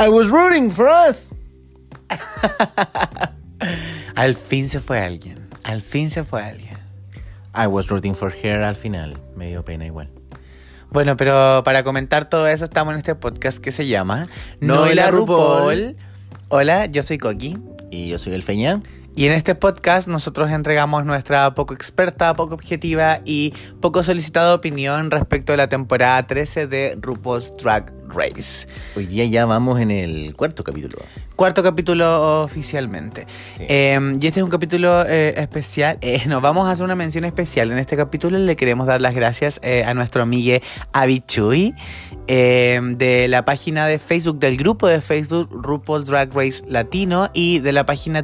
I was rooting for us. Al fin se fue alguien. Al fin se fue alguien. I was rooting for her al final. Me dio pena igual. Bueno, pero para comentar todo eso estamos en este podcast que se llama Noela RuPaul. Hola, yo soy Coqui. Y yo soy el Feña. Y en este podcast nosotros entregamos nuestra poco experta, poco objetiva y poco solicitada opinión respecto de la temporada 13 de RuPaul's Drag Race. Hoy día ya vamos en el cuarto capítulo. Cuarto capítulo oficialmente. Sí. Eh, y este es un capítulo eh, especial. Eh, nos vamos a hacer una mención especial. En este capítulo le queremos dar las gracias eh, a nuestro amigo Abichuy eh, de la página de Facebook, del grupo de Facebook RuPaul Drag Race Latino y de la página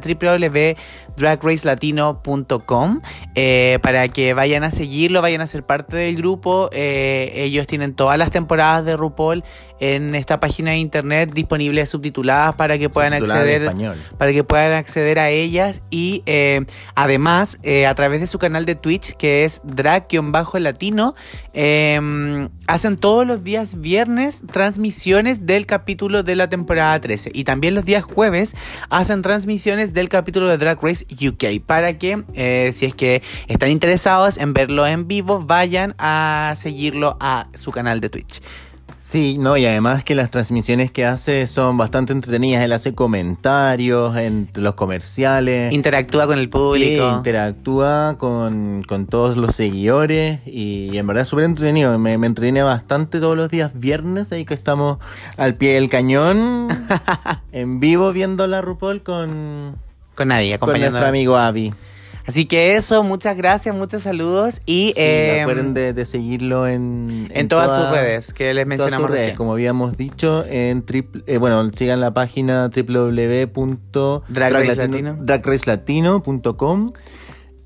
www.dragracelatino.com eh, para que vayan a seguirlo, vayan a ser parte del grupo. Eh, ellos tienen todas las temporadas de RuPaul en esta página de internet disponibles subtituladas para que puedan acceder para que puedan acceder a ellas. Y eh, además a través de su canal de Twitch que es drag-latino eh, hacen todos los días viernes transmisiones del capítulo de la temporada 13 y también los días jueves hacen transmisiones del capítulo de Drag Race UK para que eh, si es que están interesados en verlo en vivo vayan a seguirlo a su canal de Twitch. Sí, no, y además que las transmisiones que hace son bastante entretenidas. Él hace comentarios en los comerciales. Interactúa con el Sí, público. interactúa con, con todos los seguidores y, en verdad es súper entretenido. Me, me entretiene bastante todos los días viernes, ahí que estamos al pie del cañón, en vivo viendo la RuPaul con, con nadie, con acompañando. nuestro amigo Avi. Así que eso, muchas gracias, muchos saludos y Sí, eh, recuerden de, de seguirlo en, en, todas sus redes que les mencionamos redes, recién. como habíamos dicho, en triple, eh, bueno, sigan la página www.dragracelatino.com. dragracelatino.com.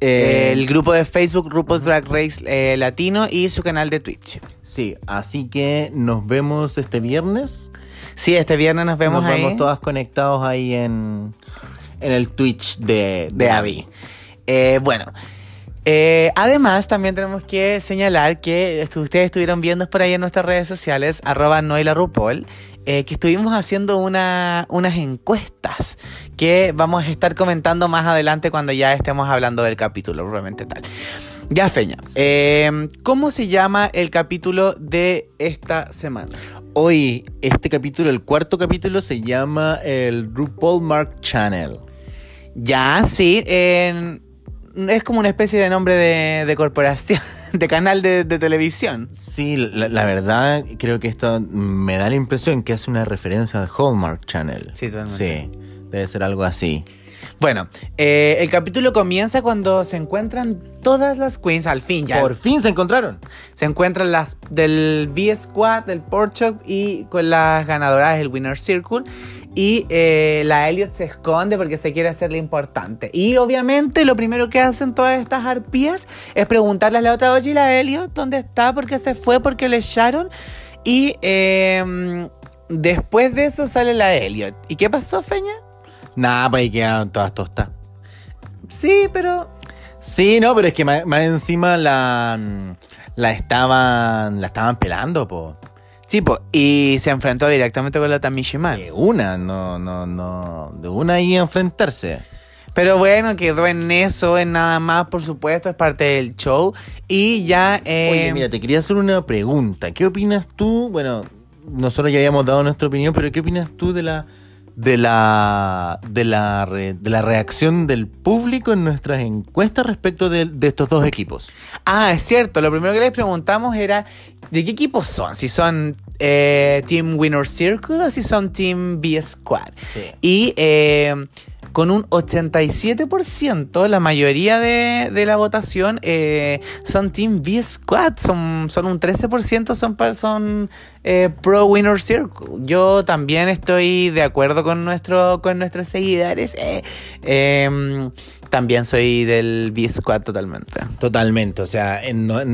Eh, el grupo de Facebook RuPaul's Drag Race eh, Latino y su canal de Twitch. Sí, así que nos vemos este viernes. Sí, este viernes nos vemos nos ahí vemos todas conectados ahí en, en el Twitch de, de Abby. Eh, bueno, eh, además también tenemos que señalar que estu- ustedes estuvieron viendo por ahí en nuestras redes sociales, arroba Noela RuPaul, eh, que estuvimos haciendo una, unas encuestas que vamos a estar comentando más adelante cuando ya estemos hablando del capítulo, probablemente tal. Ya, Feña, eh, ¿cómo se llama el capítulo de esta semana? Hoy, este capítulo, el cuarto capítulo, se llama el RuPaul Mark Channel. Ya, sí, en- es como una especie de nombre de, de corporación, de canal de, de televisión. Sí, la, la verdad, creo que esto me da la impresión que es una referencia al Hallmark Channel. Sí, totalmente. Sí, debe ser algo así. Bueno, eh, el capítulo comienza cuando se encuentran todas las queens, al fin ya. Por fin se encontraron. Se encuentran las del B-Squad, del Porchop y con las ganadoras del Winner Circle. Y eh, la Elliot se esconde porque se quiere hacerle importante. Y obviamente lo primero que hacen todas estas arpías es preguntarle a la otra, oye, ¿y la Elliot dónde está? ¿Por qué se fue? ¿Por qué le echaron? Y eh, después de eso sale la Elliot. ¿Y qué pasó, Feña? Nada, pues ahí quedaron todas tostas. Sí, pero Sí, no, pero es que más, más encima la, la estaban la estaban pelando, po. Sí, po, y se enfrentó directamente con la Tamishiman. De una, no, no, no. De una ahí a enfrentarse. Pero bueno, quedó en eso, en nada más, por supuesto, es parte del show. Y ya... eh, Oye, mira, te quería hacer una pregunta. ¿Qué opinas tú? Bueno, nosotros ya habíamos dado nuestra opinión, pero ¿qué opinas tú de la de la de la re- de la reacción del público en nuestras encuestas respecto de, de estos dos equipos? Ah, es cierto, lo primero que les preguntamos era, ¿de qué equipos son? Si son eh, Team Winner Circle o si son Team B Squad. Sí. Y eh, con un 87%, la mayoría de, de la votación eh, son Team B Squad, son, son un 13% son, son eh, Pro Winner Circle. Yo también estoy de acuerdo con, nuestro, con nuestros seguidores. eh, em, también soy del B Squad totalmente. Totalmente, o sea,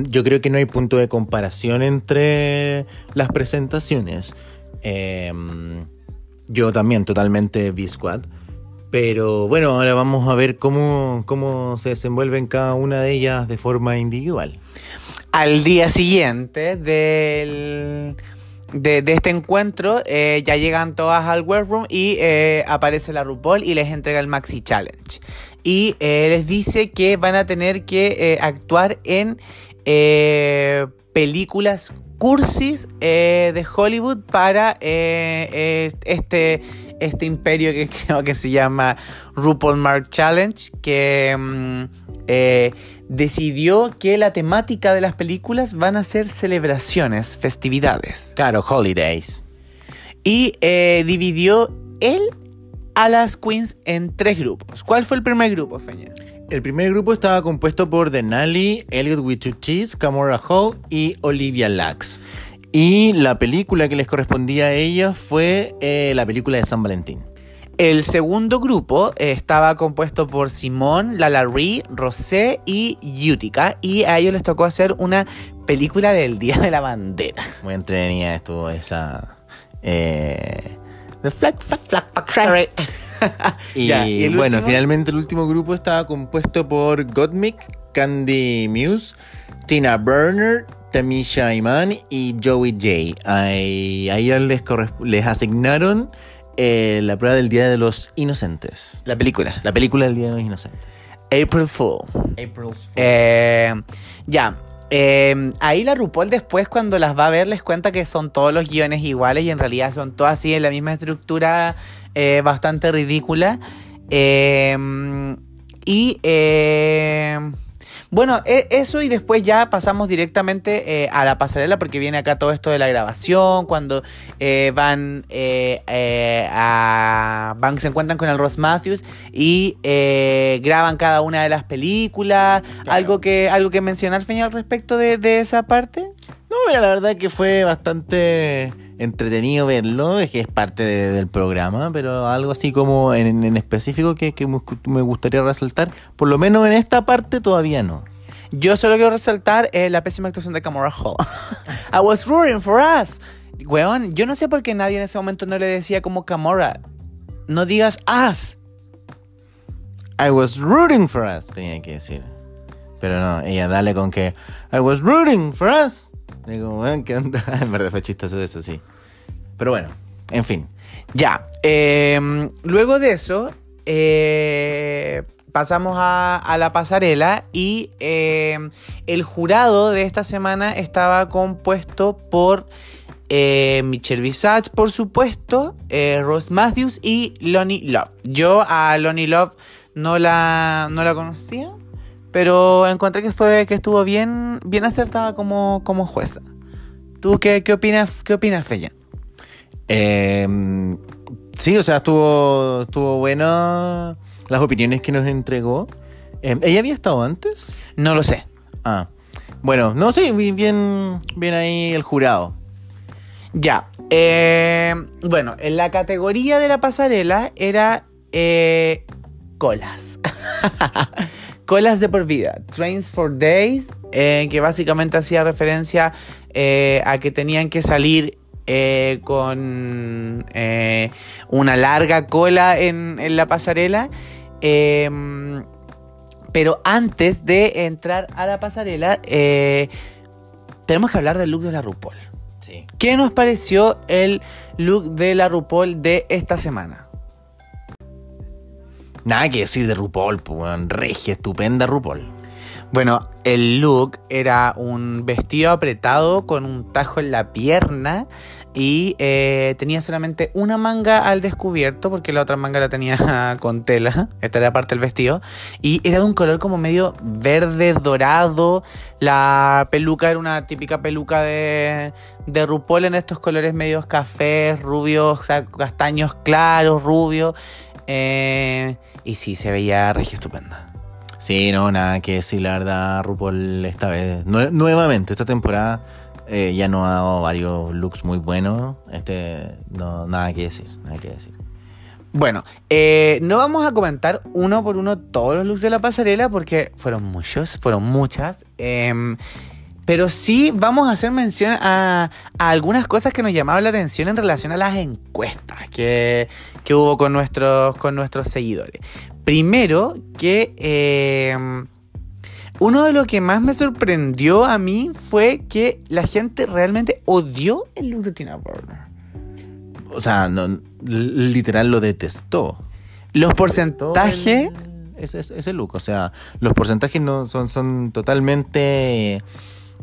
yo creo que no hay punto de comparación entre las presentaciones. Eh, yo también totalmente B-Squad. Pero bueno, ahora vamos a ver cómo, cómo se desenvuelven cada una de ellas de forma individual. al día siguiente del, de, este encuentro, eh, ya llegan todas al workroom y eh, aparece la RuPaul y les entrega el Maxi Challenge. Y eh, les dice que van a tener que actuar en películas cursis de Hollywood para este, este imperio que creo que se llama RuPaul Mark Challenge, que mm, eh, decidió que la temática de las películas van a ser celebraciones, festividades. Claro, Holidays. Y eh, dividió él a las queens en tres grupos. ¿Cuál fue el primer grupo, Feña? El primer grupo estaba compuesto por Denali, Elliot with Two Cheese, Camora Hall y Olivia Lux. Y la película que les correspondía a ellos fue eh, la película de San Valentín. El segundo grupo eh, estaba compuesto por Simón, Lalaurie, Rosé y Utica. Y a ellos les tocó hacer una película del Día de la Bandera. Muy entretenida estuvo esa. Eh, The Flag, Flag, Flag, Flag. Y, Ya, ¿y el bueno, último? finalmente el último grupo estaba compuesto por Gottmik, Candy Muse, Tina Burner, Tamisha Iman y Joey J. Ahí- A ellos les, les asignaron eh, la prueba del Día de los Inocentes. La película. La película del Día de los Inocentes. April Fool. April Eh, ya. Eh, ahí la RuPaul después cuando las va a ver les cuenta que son todos los guiones iguales y en realidad son todos así en la misma estructura eh, bastante ridícula. Eh, y eh, bueno, e- eso y después ya pasamos directamente eh, a la pasarela porque viene acá todo esto de la grabación, cuando eh, van eh, eh, a... Van, se encuentran con el Ross Matthews y graban cada una de las películas. ¿Algo, que, ¿Algo que mencionar, Feña, al respecto de, de esa parte? No, mira, la verdad que fue bastante entretenido verlo, es que es parte de- del programa, pero algo así como en, en específico que, que me gustaría resaltar, por lo menos en esta parte todavía no. Yo solo quiero resaltar eh, la pésima actuación de Camora Hall. I was rooting for us. Weón, yo no sé por qué nadie en ese momento no le decía como Camora. No digas us. I was rooting for us, tenía que decir. Pero no, ella dale con que I was rooting for us. Digo, weón, ¿qué onda? En verdad fue chistoso eso, sí. Pero bueno, en fin. Ya. eh, luego de eso, eh, pasamos a, la pasarela y eh, el jurado de esta semana estaba compuesto por eh, Michelle Visage, por supuesto, eh, Ross Matthews y Lonnie Love. Yo a Lonnie Love no la, no la conocía, pero encontré que fue que estuvo bien, bien acertada como, como jueza. ¿Tú qué, qué opinas, qué opinas, Feya? Eh, sí, o sea, estuvo, estuvo buena las opiniones que nos entregó. Eh, ¿Ella había estado antes? No lo sé. Ah, bueno, no sé, vi bien, bien ahí el jurado. Ya. eh, bueno, en la categoría de la pasarela era eh, colas. colas de por vida. Trains for Days, eh, que básicamente hacía referencia eh, a que tenían que salir eh, con una larga cola en, en la pasarela. Eh, pero antes de entrar a la pasarela, tenemos que hablar del look de la RuPaul. Sí. ¿Qué nos pareció el look de la RuPaul de esta semana? Nada que decir de RuPaul, pues, regia, estupenda RuPaul. Bueno, el look era un vestido apretado con un tajo en la pierna y eh, tenía solamente una manga al descubierto porque la otra manga la tenía con tela. Esta era parte del vestido. Y era de un color como medio verde, dorado. La peluca era una típica peluca de, de RuPaul en estos colores medios cafés, rubios, o sea, castaños claros, rubios. Eh, y sí, se veía regia estupenda. Sí, no, nada que decir, la verdad, RuPaul esta vez, nue- nuevamente, esta temporada eh, ya nos ha dado varios looks muy buenos. Este, no, nada que decir, nada que decir. Bueno, eh, no vamos a comentar uno por uno todos los looks de la pasarela porque fueron muchos, fueron muchas. em, pero sí vamos a hacer mención a, a algunas cosas que nos llamaban la atención en relación a las encuestas que, que hubo con nuestros, con nuestros seguidores. Primero, que em, Uno de lo que más me sorprendió a mí fue que la gente realmente odió el look de Tina Burner. O sea, no, literal lo detestó. Los porcentajes... Ese, ese look, o sea, los porcentajes no son, son totalmente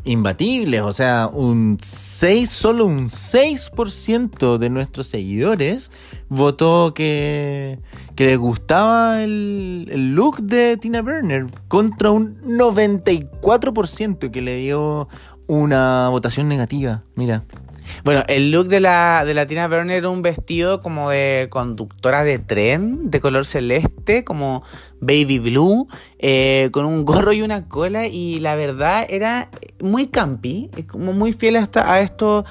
imbatibles, o sea, un 6, solo un 6% de nuestros seguidores votó que, que les gustaba el, el, look de Tina Burner contra un 94% que le dio una votación negativa. Mira. Bueno, el look de la, de la Tina Burner era un vestido como de conductora de tren, de color celeste, como baby blue, eh, con un gorro y una cola. Y la verdad era muy campi, como muy fiel a esto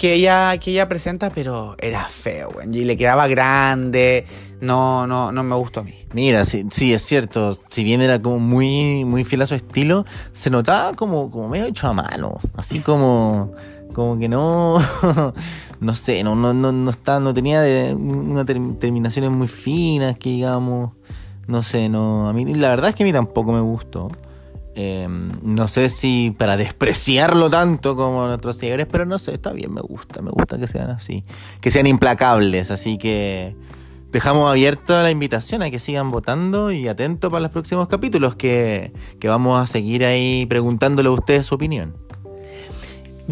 que ella, que ella presenta, pero era feo, güey. Y le quedaba grande. No, no, no me gustó a mí. Mira, sí, sí, es cierto. Si bien era como muy, muy fiel a su estilo, se notaba como, como medio hecho a mano. Así como como que no, no sé, no, no, no, no, está, no tenía de, unas terminaciones muy finas que digamos, no sé, no, a mí la verdad es que a mí tampoco me gustó. Em, no sé si para despreciarlo tanto como nuestros seguidores, pero no sé, está bien, me gusta, me gusta que sean así, que sean implacables, así que dejamos abierta la invitación a que sigan votando y atentos para los próximos capítulos que, que vamos a seguir ahí preguntándole a ustedes su opinión.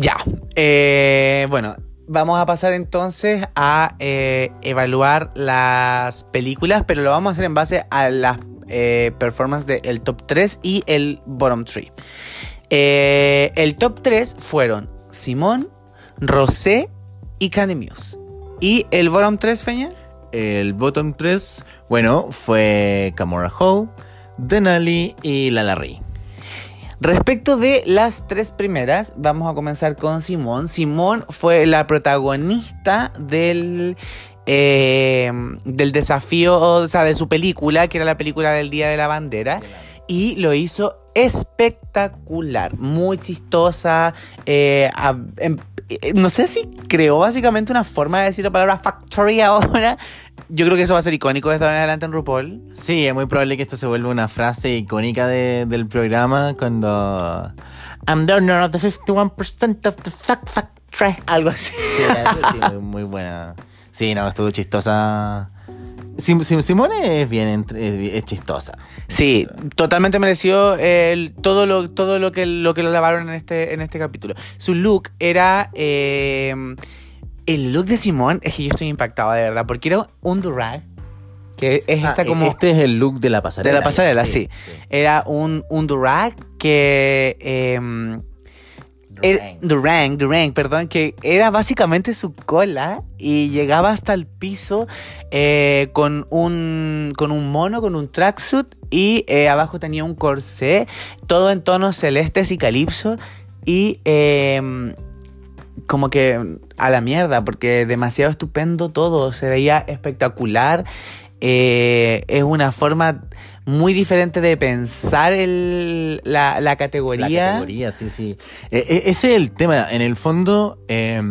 Ya, eh, bueno, vamos a pasar entonces a eh, evaluar las películas, pero lo vamos a hacer en base a las eh, performances del top 3 y el bottom 3. el top 3 fueron Simón, Rosé y Candy. ¿Y el bottom 3, Feña? El bottom 3, bueno, fue Camora Hall, Denali y Lala Rey. Respecto de las tres primeras, vamos a comenzar con Simón. Simón fue la protagonista del eh, del desafío, o sea, de su película, que era la película del Día de la Bandera, y lo hizo espectacular, muy chistosa. Eh, em, eh, no sé si creó básicamente una forma de decir la palabra factory ahora. Yo creo que eso va a ser icónico desde ahora en adelante en RuPaul. Sí, es muy probable que esto se vuelva una frase icónica del programa cuando... I'm the owner of the 51% of the fact factory. Algo así. Sí, muy buena. Sí, no, estuvo chistosa Simone es bien es, chistosa. Sí, totalmente mereció el, todo lo todo lo que lo que lo lavaron en este en este capítulo. Su look era eh, el look de Simone es que yo estoy impactado de verdad porque era un durag que es esta ah, como este es el look de la pasarela. De la pasarela, sí. Era un un durag que eh, Durang. Durang, perdón, que era básicamente su cola y llegaba hasta el piso eh, con, un, con un mono, con un tracksuit y eh, abajo tenía un corsé, todo en tonos celestes y calipso y em, como que a la mierda, porque demasiado estupendo todo, se veía espectacular. Eh, es una forma muy diferente de pensar la, la, categoría. La categoría, sí, sí. E, e, ese es el tema. En el fondo, eh,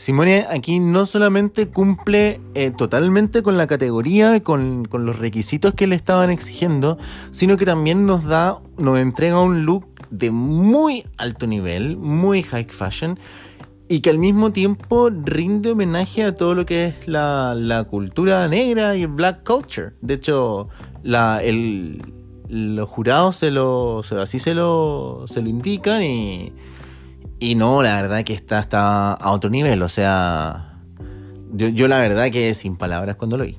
Simone aquí no solamente cumple eh, totalmente con la categoría, con, con los requisitos que le estaban exigiendo, sino que también nos da, nos entrega un look de muy alto nivel, muy high fashion y que al mismo tiempo rinde homenaje a todo lo que es la, la cultura negra y black culture. De hecho, la, el, los jurados se lo, así se lo, se lo indican y, y no, la verdad que está, está a otro nivel. O sea, yo, yo la verdad que sin palabras cuando lo vi.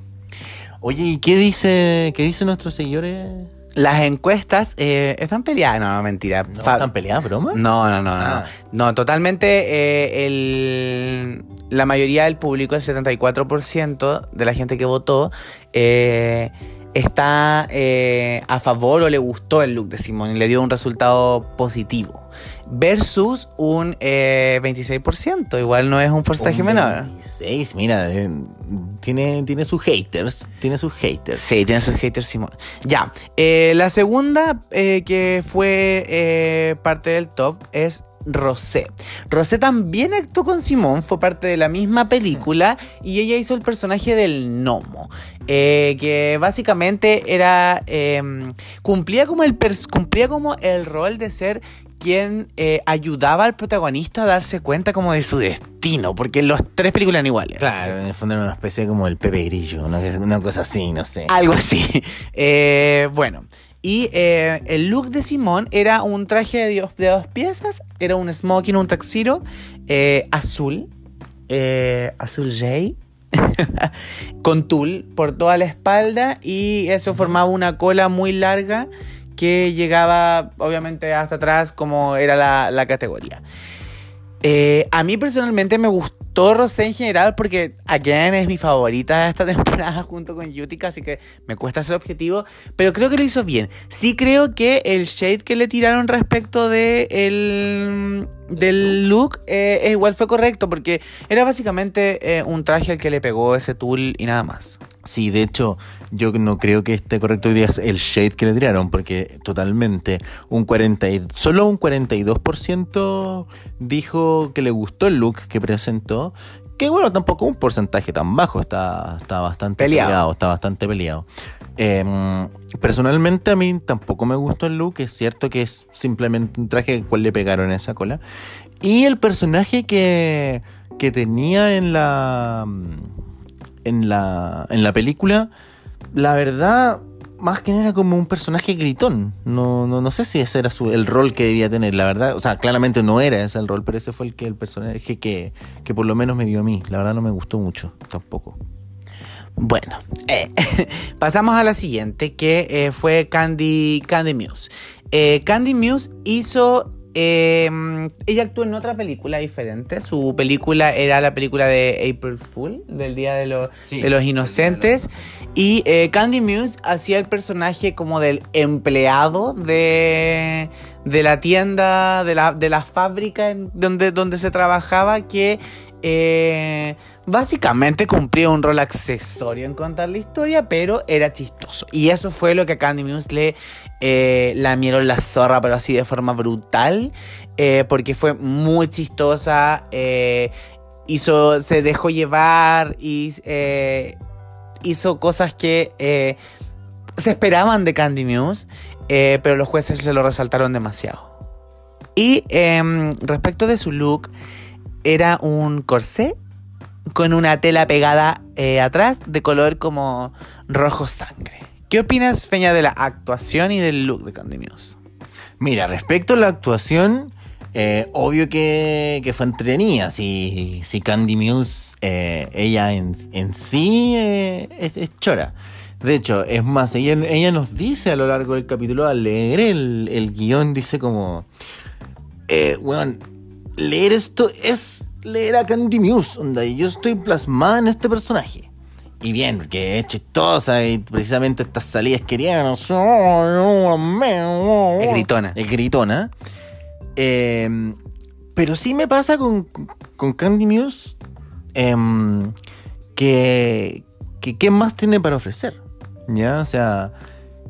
Oye, ¿y qué dice, qué dicen nuestros seguidores? Las encuestas eh, están peleadas, no, mentira. ¿Están peleadas, broma? No, no, no, no. Ah. No, totalmente. Eh, el, la mayoría del público, el 74% de la gente que votó, eh, está a favor o le gustó el look de Simón y le dio un resultado positivo. Versus un eh, 26%. Igual no es un porcentaje Un menor. 26, mira, eh, tiene, tiene sus haters. Tiene sus haters. Sí, tiene sus haters, Simón. Ya, eh, la segunda eh, que fue eh, parte del top es Rosé. Rosé también actuó con Simón, fue parte de la misma película y ella hizo el personaje del gnomo, eh, que básicamente era eh, cumplía como el cumplía como el rol de ser quien eh, ayudaba al protagonista a darse cuenta como de su destino, porque los tres películas eran iguales. Claro, en el fondo era una especie como el Pepe Grillo, una, una cosa así, no sé. Algo así. Eh, bueno. Y eh, el look de Simón era un traje de, dios- de dos piezas. Era un smoking, un taxiro eh, azul. azul jay. con tul por toda la espalda. Y eso formaba una cola muy larga que llegaba obviamente hasta atrás como era la, la categoría. Eh, a mí personalmente me gustó Rosé en general porque Again es mi favorita de esta temporada junto con Yutica, así que me cuesta ser objetivo, pero creo que lo hizo bien. Sí creo que el shade que le tiraron respecto de el, del look eh, igual fue correcto porque era básicamente eh, un traje al que le pegó ese tool y nada más. Sí, de hecho, yo no creo que esté correcto hoy día el shade que le tiraron, porque totalmente, un 40 y- solo un 42% dijo que le gustó el look que presentó, que bueno, tampoco un porcentaje tan bajo, está, está bastante Peleado. peleado, está bastante peleado. Em, personalmente a mí tampoco me gustó el look, es cierto que es simplemente un traje al cual le pegaron esa cola. Y el personaje que, que tenía en la en la, en la película, la verdad, más que nada era como un personaje gritón. No, no, no sé si ese era su, el rol que debía tener, la verdad. O sea, claramente no era ese el rol, pero ese fue el que el personaje que, que por lo menos me dio a mí. La verdad no me gustó mucho, tampoco. Bueno, eh, pasamos a la siguiente, que eh, fue Candy, Candy Muse. Eh, Candy Muse hizo... eh, ella actuó en otra película diferente. Su película era la película de April Fool, del Día de, los Sí, de los de Inocentes. Y eh, Candy Muse hacía el personaje como del empleado de, de la tienda, de la, de la fábrica en donde, donde se trabajaba, que eh, básicamente cumplía un rol accesorio en contar la historia, pero era chistoso. Y eso fue lo que a Candy Muse le eh, lamieron la zorra, pero así de forma brutal, eh, porque fue muy chistosa. eh, hizo, se dejó llevar y eh, hizo cosas que se esperaban de Candy Muse, pero los jueces se lo resaltaron demasiado. Y em, respecto de su look, era un corsé con una tela pegada eh, atrás de color como rojo sangre. ¿Qué opinas, Feña, de la actuación y del look de Candy Muse? Mira, respecto a la actuación, eh, obvio que, que fue entretenida. Si, si Candy Muse, eh, ella en, sí es, chora. De hecho, es más, ella, nos dice a lo largo del capítulo, al leer el, el guion, dice como, eh, weón, leer esto es leer a Candy Muse, onda, y yo estoy plasmada en este personaje. Y bien, porque es chistosa y precisamente estas salidas querían... Es Es gritona. Es gritona. Eh, pero sí me pasa con, con Candy Muse em, que, que qué más tiene para ofrecer. Ya, o sea,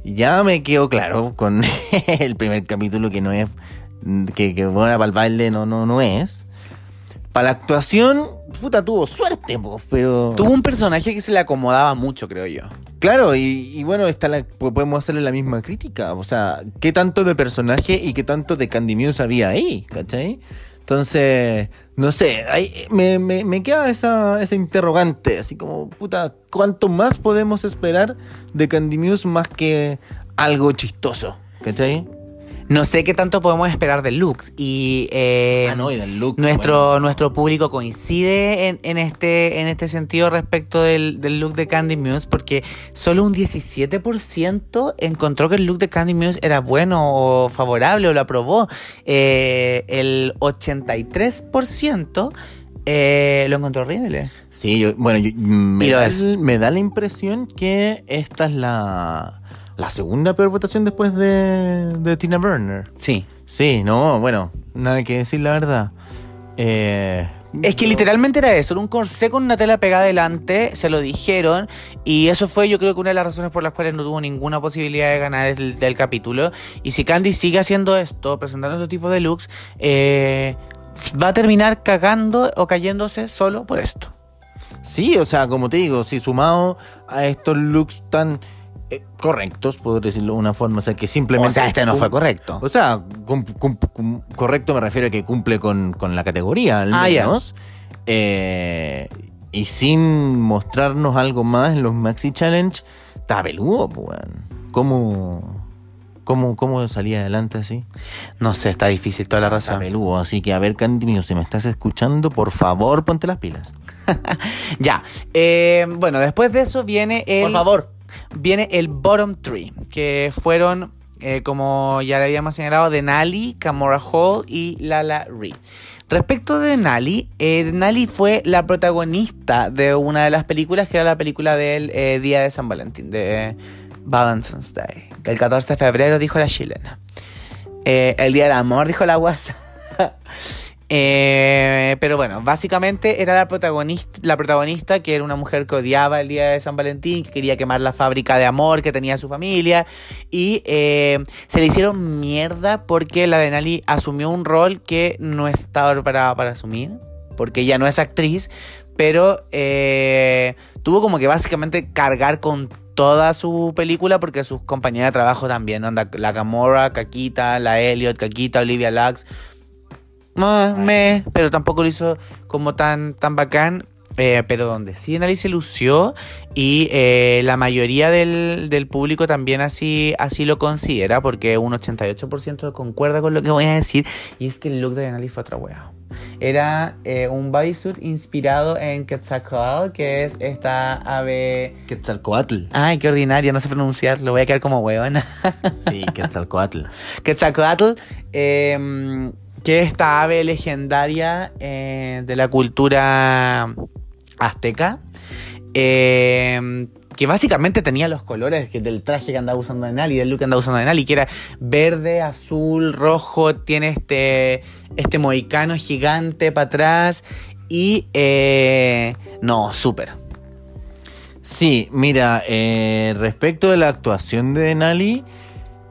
ya me quedó claro con el primer capítulo que no es que, que buena para el baile no, no, no es. Para la actuación, puta, tuvo suerte, po, pero... Tuvo un personaje que se le acomodaba mucho, creo yo. Claro, y, y bueno, está la, po- podemos hacerle la misma crítica. O sea, ¿qué tanto de personaje y qué tanto de Candy Muse había ahí? ¿Cachai? Entonces, no sé, ahí me, me, me queda esa, esa interrogante, así como, puta, ¿cuánto más podemos esperar de Candy Muse más que algo chistoso? ¿Cachai? No sé qué tanto podemos esperar de looks. Y eh, ah, no, y del look. nuestro, bueno. nuestro público coincide en, en este, en este sentido respecto del, del look de Candy Muse, porque solo un 17% encontró que el look de Candy Muse era bueno o favorable o lo aprobó. Eh, el 83% eh, lo encontró horrible. Sí, yo, bueno, yo- me, Y lo da, me da la impresión que esta es la, la segunda peor votación después de, de Tina Burner. Sí. Sí, no, bueno, Nada que decir, la verdad. Eh, Es que literalmente era eso, era un corsé con una tela pegada adelante, se lo dijeron, y eso fue yo creo que una de las razones por las cuales no tuvo ninguna posibilidad de ganar el, del capítulo. Y si Candy sigue haciendo esto, presentando este tipo de looks, eh, va a terminar cagando o cayéndose solo por esto. Sí, o sea, como te digo, si sumado a estos looks tan eh, correctos, puedo decirlo de una forma, o sea, que simplemente... O sea, este no fue correcto. O sea, cum- cum- cum- correcto me refiero a que cumple con, con la categoría, al Ah, menos. Eh, y sin mostrarnos algo más en los Maxi Challenge, está peludo, pues, weón. ¿Cómo, cómo, ¿Cómo salía adelante así? No sé, está difícil toda la Está razón. peludo, así que a ver, Candy mío, si me estás escuchando, por favor, ponte las pilas. Ya, eh, bueno, después de eso viene el... Viene el bottom three, que fueron, eh, como ya le habíamos señalado, Denali, Camora Hall y Lala Ree. Respecto de Denali, eh, Denali fue la protagonista de una de las películas, que era la película del eh, Día de San Valentín, de Valentine's Day. El 14 de febrero, dijo la chilena. Eh, el Día del Amor, dijo la guasa. Eh, pero bueno, básicamente era la protagonista, que era una mujer que odiaba el día de San Valentín, que quería quemar la fábrica de amor que tenía su familia y eh, se le hicieron mierda porque la Denali asumió un rol que no estaba preparada para asumir, porque ella no es actriz, pero eh, tuvo como que básicamente cargar con toda su película porque sus compañeras de trabajo también, onda, la Gamora, Caquita, la Elliot, Caquita, Olivia Lux, Ah, me, pero tampoco lo hizo como tan, tan bacán. eh, pero donde sí Denali se lució y eh, la mayoría del, del público también así, así lo considera porque un 88% concuerda con lo que voy a decir y es que el look de Denali fue otra wea. Era eh, un bodysuit inspirado en Quetzalcoatl, que es esta ave... Quetzalcoatl. Ay, qué ordinaria, no sé pronunciarlo, voy a quedar como hueona. Sí, Quetzalcoatl. Quetzalcoatl, eh, que es esta ave legendaria eh, de la cultura azteca, eh, que básicamente tenía los colores que- del traje que andaba usando Denali, del look que andaba usando Denali, que era verde, azul, rojo, tiene este, este mohicano gigante para atrás y... eh, no, súper. Sí, mira, respecto de la actuación de Denali,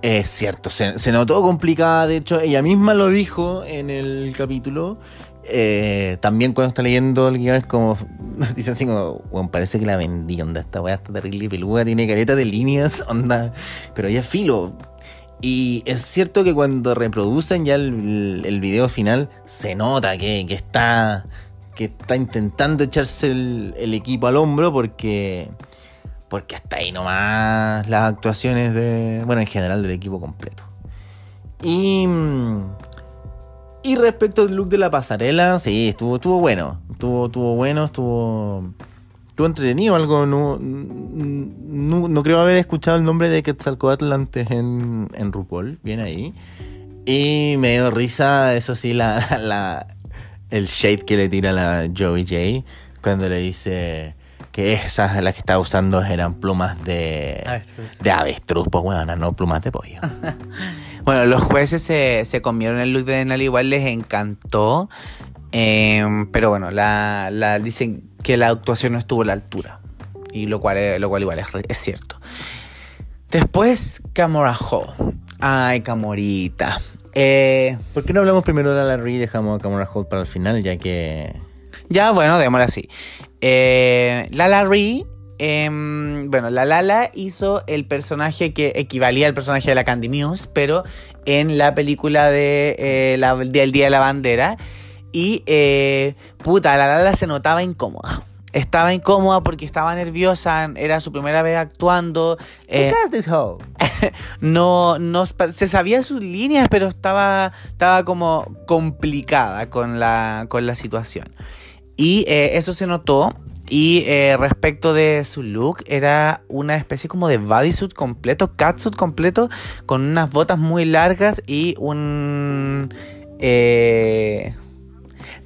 es cierto, se, notó complicada, de hecho, ella misma lo dijo en el capítulo. eh, también cuando está leyendo el guion es como, dice así como, bueno, parece que la vendí, onda, esta weá está terrible peluda, tiene careta de líneas, onda, pero ella es filo. Y es cierto que cuando reproducen ya el, video final, se nota que, está que está intentando echarse el equipo al hombro porque porque hasta ahí nomás las actuaciones de bueno en general del equipo completo. Y mm, y respecto al look de la pasarela sí estuvo estuvo bueno estuvo estuvo bueno estuvo estuvo entretenido algo no, no, no creo haber escuchado el nombre de Quetzalcoatl antes en, en RuPaul bien ahí. Y me dio risa eso sí la, la el shade que le tira la Joey J cuando le dice que esas las que estaba usando eran plumas de Avestruz. de avestruz, pues bueno, no plumas de pollo. Bueno, los jueces se, se comieron el look de Denali, igual les encantó. eh, pero bueno, la, la- dicen que la actuación no estuvo a la altura. Y lo cual, es- lo cual igual es, es cierto. Después, Camora Hall. Ay, Camorita. Eh, ¿Por qué no hablamos primero de la Larry y dejamos a Camera Hold para el final, ya que ya, bueno, démosla así. Eh, Lala Ree. em, bueno, la Lala hizo el personaje que equivalía al personaje de la Candy Muse, pero en la película de, eh, la- del Día de la Bandera. Y, eh, puta, la Lala se notaba incómoda. Estaba incómoda porque estaba nerviosa, era su primera vez actuando. this hoe? no, no se sabía sus líneas, pero estaba, estaba como complicada con la, con la situación. Y eh, eso se notó. Y eh, respecto de su look, era una especie como de bodysuit completo, catsuit completo, con unas botas muy largas y un... eh,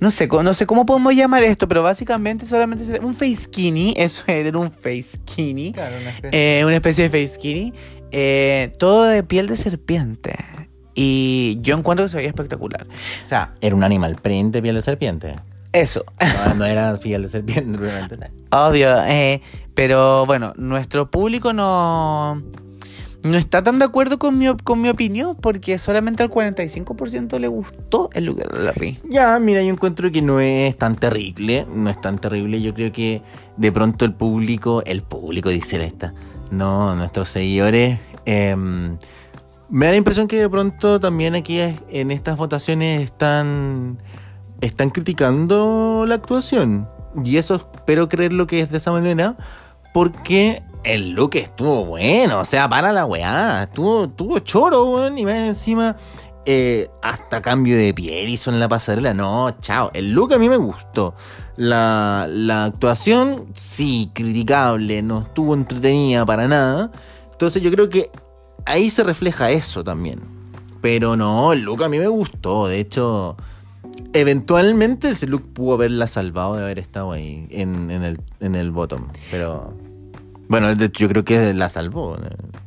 no sé, no sé cómo podemos llamar esto, pero básicamente solamente se- un face skinny, eso era un face skinny. Claro, una especie. Eh, una especie de face skinny. eh, todo de piel de serpiente. Y yo encuentro que se veía espectacular. O sea, era un animal print de piel de serpiente. Eso. No, no era piel de serpiente, realmente. Obvio, eh, pero bueno, nuestro público no, no está tan de acuerdo con mi, con mi opinión porque solamente al 45% le gustó el lugar de Larry. Ya, mira, yo encuentro que no es tan terrible, no es tan terrible. Yo creo que de pronto el público, el público dice esta, no, nuestros seguidores, em, me da la impresión que de pronto también aquí en estas votaciones están, están criticando la actuación. Y eso espero creerlo que es de esa manera, porque el look estuvo bueno, o sea, para la weá, estuvo, estuvo choro, weón, y más encima eh, hasta cambio de piel hizo en la pasarela. No, chao. El look a mí me gustó. La, la actuación, sí, criticable, no estuvo entretenida para nada. Entonces yo creo que ahí se refleja eso también. Pero no, el look a mí me gustó. De hecho, eventualmente ese look pudo haberla salvado de haber estado ahí en, en el, en el bottom. Pero bueno, yo creo que la salvó,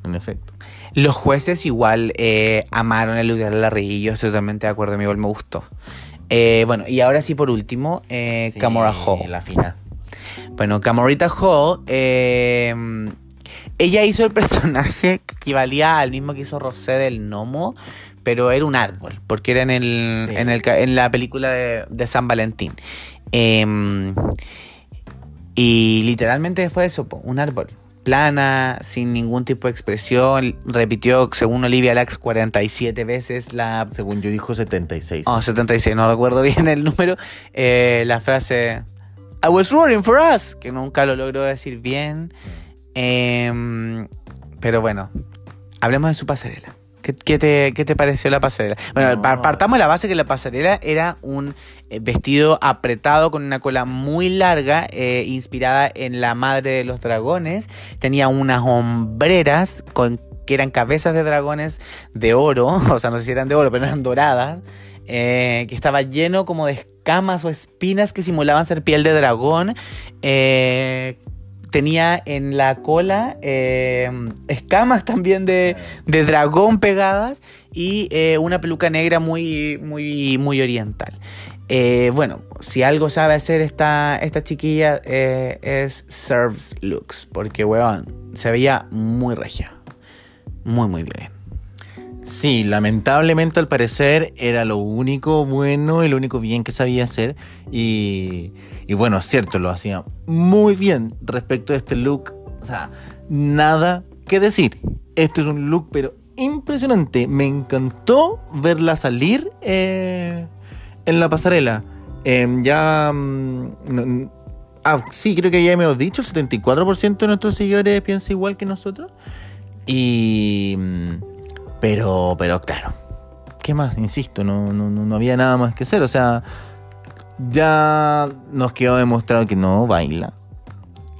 en, efecto. Los jueces igual eh, amaron el look de Larry y yo estoy totalmente de acuerdo, a mí igual me gustó. Eh, bueno, y ahora sí por último, eh, Sí, Camora Hall. La fina. Bueno, Camorita Hall, eh, ella hizo el personaje que equivalía al mismo que hizo Rosé del Gnomo, pero era un árbol, porque era en, el, Sí. en, el en la película de, de San Valentín. Eh, y literalmente fue eso, un árbol. Plana, sin ningún tipo de expresión. Repitió, según Olivia Lax, 47 veces la Según yo dijo 76. Oh, 76, no recuerdo bien el número. Eh, la frase I was rooting for us, que nunca lo logró decir bien. Em, pero bueno, hablemos de su pasarela. ¿Qué, qué te, qué te pareció la pasarela? Bueno, No. par- partamos de la base que la pasarela era un eh, vestido apretado con una cola muy larga, eh, inspirada en la madre de los dragones. Tenía unas hombreras con que eran cabezas de dragones de oro, o sea, no sé si eran de oro, pero eran doradas, eh, que estaba lleno como de escamas o espinas que simulaban ser piel de dragón. eh, tenía en la cola eh, escamas también de, de dragón pegadas y eh, una peluca negra muy, muy, muy oriental. Eh, bueno, si algo sabe hacer esta, esta chiquilla es serves looks, porque, weón, se veía muy regia. Muy, muy bien. Sí, lamentablemente al parecer era lo único bueno y lo único bien que sabía hacer. Y, y bueno, es cierto, lo hacía muy bien respecto a este look. O sea, nada que decir. Este es un look, pero impresionante. Me encantó verla salir eh, en la pasarela. Em, ya. mm, ah, sí, creo que ya hemos dicho: el 74% de nuestros seguidores piensa igual que nosotros. Y. mm, Pero, pero claro. ¿Qué más? Insisto, no, no no había nada más que hacer. O sea, ya nos quedó demostrado que no baila.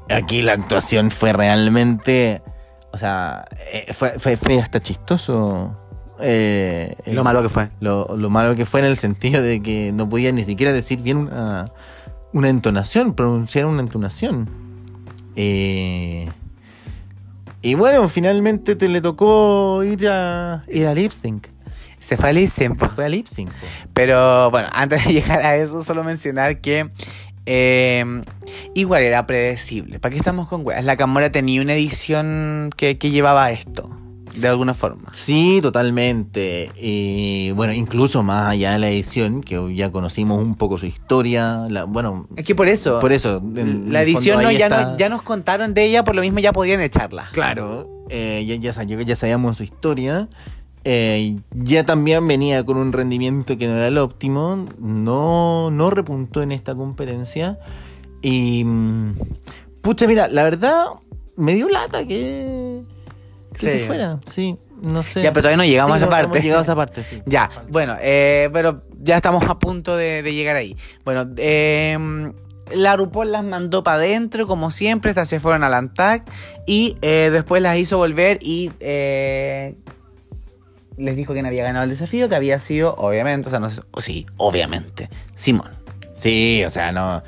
Aquí la actuación fue realmente. O sea, eh, fue, fue, fue hasta chistoso. eh, Lo malo que fue. lo, lo malo que fue en el sentido de que no podía ni siquiera decir bien una, una entonación, pronunciar una entonación. Eh, y bueno, finalmente te le tocó ir a, ir a. Se fue. Fue a lip sync. po. Pero bueno, antes de llegar a eso, solo mencionar que eh, igual era predecible. ¿Para qué estamos con weas? La Camora tenía una edición que, que llevaba esto, de alguna forma. Sí, totalmente. Y bueno, incluso más allá de la edición, que ya conocimos un poco su historia. La, bueno, Es que por eso, por eso. la edición no, ya, está- no, ya nos contaron de ella, por lo mismo ya podían echarla. Claro, eh, ya, ya, ya sabíamos su historia. Eh, ya también venía con un rendimiento que no era el óptimo. No, no repuntó en esta competencia. Y. mm, Pucha, mira, la verdad, me dio lata que. Que Sí. se fuera. Sí, no sé. Ya, pero todavía no llegamos a esa no parte. hemos llegado a esa parte, sí. Ya, bueno, eh, pero ya estamos a punto de, de llegar ahí. Bueno, eh, la RuPaul las mandó para adentro, como siempre, estas se fueron al ANTAC y eh, después las hizo volver y les dijo que no había ganado el desafío, que había sido, obviamente, o sea, no sé, sí, obviamente, Simón. Sí, o sea, no.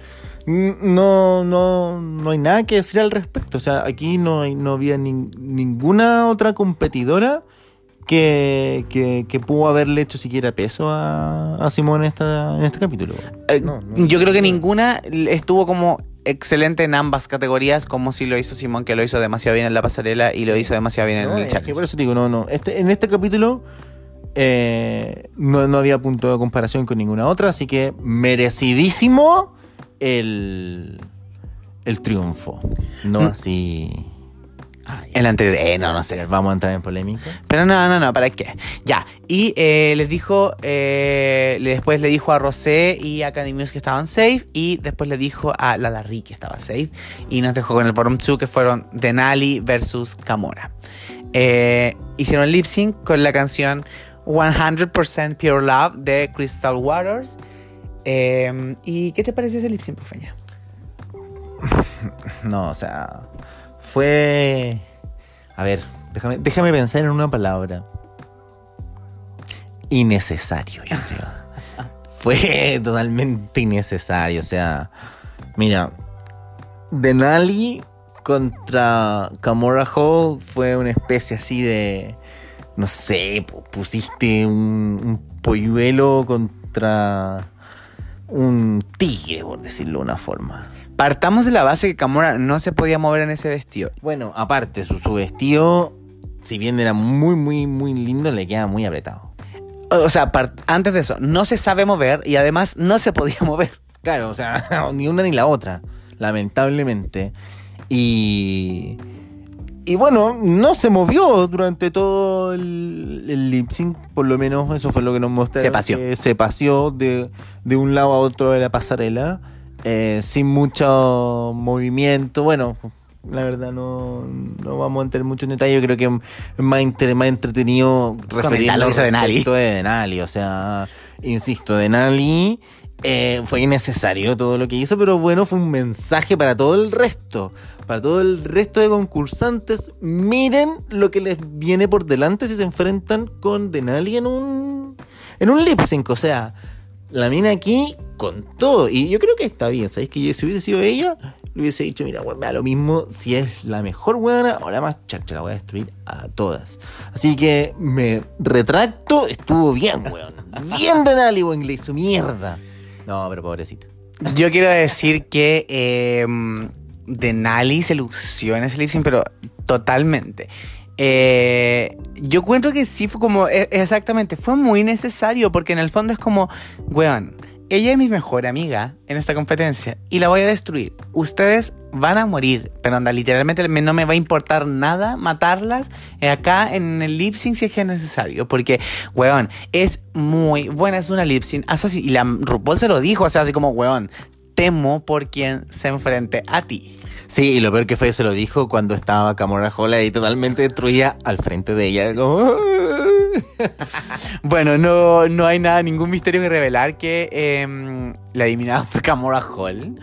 No, no, no hay nada que decir al respecto. O sea, aquí no, hay- no había nin- ninguna otra competidora que, que, que pudo haberle hecho siquiera peso a, a Simón en, esta, en este capítulo. Eh, No, no. yo creo que ninguna estuvo como excelente en ambas categorías, como si lo hizo Simón, que lo hizo demasiado bien en la pasarela y lo hizo demasiado bien No, en el es que challenge. por eso digo, no, no. Este, en este capítulo eh, no, no había punto de comparación con ninguna otra, así que merecidísimo el, el triunfo. No Mm. así. El anterior, eh, no, no sé. Vamos a entrar en polémica. Pero no, no, no, ¿para qué? Ya. Y eh, les dijo, eh, después le dijo a Rosé y a Candy Muse que estaban safe. Y después le dijo a La Larry que estaba safe. Y nos dejó con el bottom two que fueron Denali versus Camora. Eh, hicieron lip sync con la canción 100% Pure Love de Crystal Waters. Eh, ¿Y qué te pareció ese lip sync, Pufeña? No, o sea, fue... A ver, déjame, déjame pensar en una palabra. Innecesario, yo creo. fue totalmente innecesario, o sea, mira, Denali contra Camora Hall fue una especie así de... No sé, pu- pusiste un, un polluelo contra un tigre, por decirlo de una forma. Partamos de la base que Camora no se podía mover en ese vestido. Bueno, aparte, su, su vestido, si bien era muy, muy, muy lindo, le queda muy apretado. O sea, antes de eso, no se sabe mover y además no se podía mover. Claro, o sea, ni una ni la otra, lamentablemente. Y. Y bueno, no se movió durante todo el, el lip sync, por lo menos eso fue lo que nos mostraron. Se paseó. se paseó de, de un lado a otro de la pasarela, eh, sin mucho movimiento. Bueno, la verdad no, no vamos a entrar mucho en detalle. Yo creo que es más, entre- más entretenido referirlo lo que hizo Denali. de Denali. O sea, insisto, Denali eh, fue innecesario todo lo que hizo, pero bueno, fue un mensaje para todo el resto. Para todo el resto de concursantes. Miren lo que les viene por delante si se enfrentan con Denali en un, en un lip sync. O sea, la mina aquí con todo. Y yo creo que está bien. ¿Sabéis que si hubiese sido ella, le hubiese dicho, mira, weón, me da lo mismo si es la mejor weona o la más chacha, la voy a destruir a todas. Así que me retracto, estuvo bien, weón. Bien Denali, weón, le hizo mierda. No, pero pobrecita. Yo quiero decir que eh, Denali se lució en ese lip pero totalmente. Eh, yo encuentro que sí fue como, e- exactamente, fue muy necesario porque en el fondo es como, weón, ella es mi mejor amiga en esta competencia y la voy a destruir. Ustedes van a morir, pero anda, literalmente me- no me va a importar nada matarlas acá en el lip sync si es que es necesario, porque, weón, es muy buena, es una lip sync, así, y la RuPaul se lo dijo, o así como, weón, temo por quien se enfrente a ti. Sí, y lo peor que fue, se lo dijo cuando estaba Camora Hall ahí totalmente destruida al frente de ella. Como... Bueno, no, no hay nada, ningún misterio que revelar que em, la eliminada fue Camora Hall.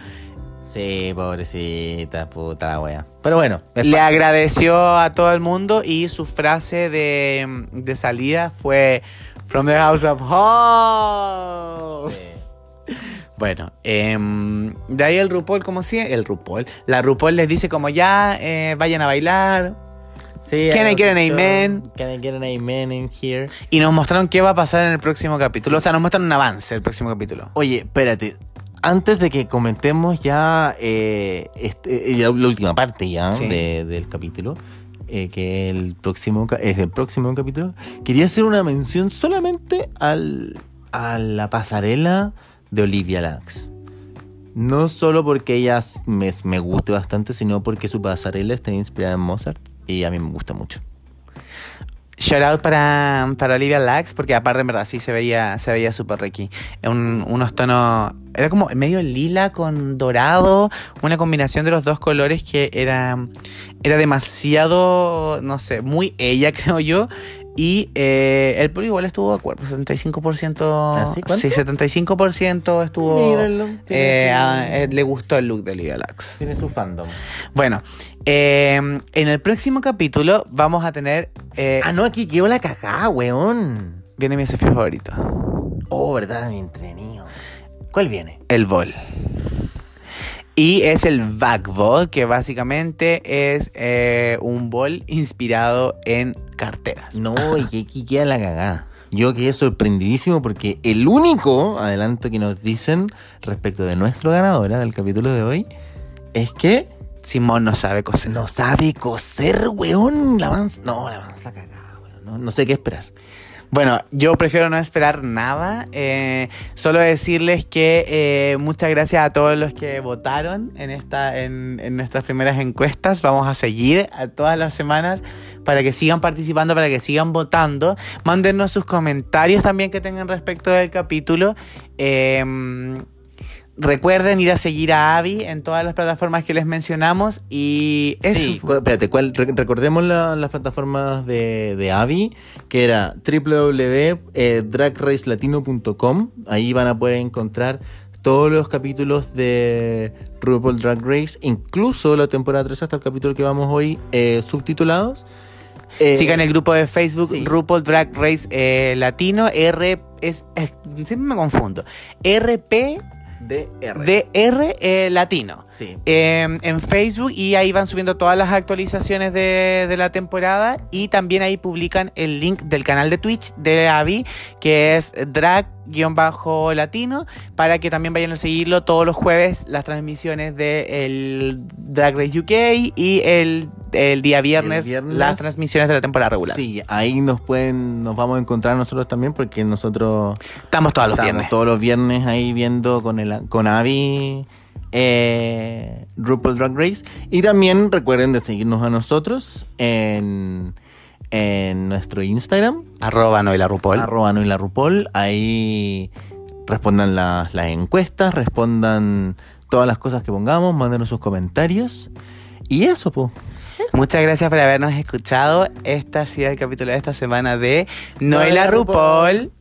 Sí, pobrecita, puta la wea. Pero bueno, Le agradeció a todo el mundo y su frase de, de salida fue From the House of Hall. Bueno, em, de ahí el RuPaul, como si el RuPaul, la RuPaul les dice como ya eh, vayan a bailar Sí, Can I get an amen? Can I get an amen in here? y nos mostraron qué va a pasar en el próximo capítulo. O sea, nos muestran un avance del próximo capítulo. Oye, espérate. Antes de que comentemos ya, eh, este, eh, ya la última parte ya Sí. de- del capítulo, eh, que el próximo es el próximo capítulo, quería hacer una mención solamente al, a la pasarela de Olivia Lax. No solo porque ella me, me guste bastante, sino porque su pasarela está inspirada en Mozart y a mí me gusta mucho. Shout out para, para Olivia Lax, porque aparte en verdad sí se veía, se veía súper requi. Un- unos tonos. Era como medio lila con dorado. Una combinación de los dos colores que era. Era demasiado. No sé, muy ella, creo yo. Y eh, el público igual estuvo de acuerdo. 75%. ¿Ah, sí? ¿Cuánto? Sí, 75% estuvo. Míralo, eh, su- a- eh, le gustó el look de Olivia Lax. Tiene su fandom. Bueno, eh, en el próximo capítulo vamos a tener. eh, Ah, no, aquí quedó la cagada, weón. Viene mi desafío favorito. Oh, verdad, mi entretenido. ¿Cuál viene? El bol. Y es el Backball, que básicamente es eh, un bol inspirado en carteras. No, y que aquí queda la cagada. Yo quedé sorprendidísimo porque el único adelanto que nos dicen respecto de nuestro ganadora del capítulo de hoy es que Simón no sabe coser. no sabe coser, weón. La mansa, no, la mansa cagada, weón. No, no sé qué esperar. Bueno, yo prefiero no esperar nada. eh, solo decirles que eh, muchas gracias a todos los que votaron en, esta, en, nuestras primeras encuestas. Vamos a seguir a todas las semanas para que sigan participando, para que sigan votando. Mándenos sus comentarios también que tengan respecto del capítulo. Eh, Recuerden ir a seguir a Avi en todas las plataformas que les mencionamos y eso. Sí, cu- espérate, ¿cuál- re- recordemos la- las plataformas de, de Avi, que era www.dragracelatino.com. Ahí van a poder encontrar todos los capítulos de RuPaul Drag Race, incluso la temporada 3 hasta el capítulo que vamos hoy, eh, subtitulados. Eh, Sigan el grupo de Facebook sí. RuPaul Drag Race eh, Latino. R es, es- siempre me confundo. RP DR. DR eh, Latino. Sí. Eh, en Facebook y ahí van subiendo todas las actualizaciones de, de la temporada y también ahí publican el link del canal de Twitch de Avi que es drag-latino para que también vayan a seguirlo todos los jueves las transmisiones de el Drag Race UK y el, el día viernes, viernes. las transmisiones de la temporada regular. Sí, ahí nos pueden, nos vamos a encontrar nosotros también porque nosotros Estamos todos los estamos viernes. todos los viernes ahí viendo con el con Avi eh, RuPaul Drag Race y también recuerden de seguirnos a nosotros en en nuestro Instagram Arroba Noela RuPaul. arroba no y la RuPaul ahí respondan las, las encuestas respondan todas las cosas que pongamos mándenos sus comentarios y eso pues Muchas gracias por habernos escuchado. Este ha sido el capítulo de esta semana de Noela RuPaul.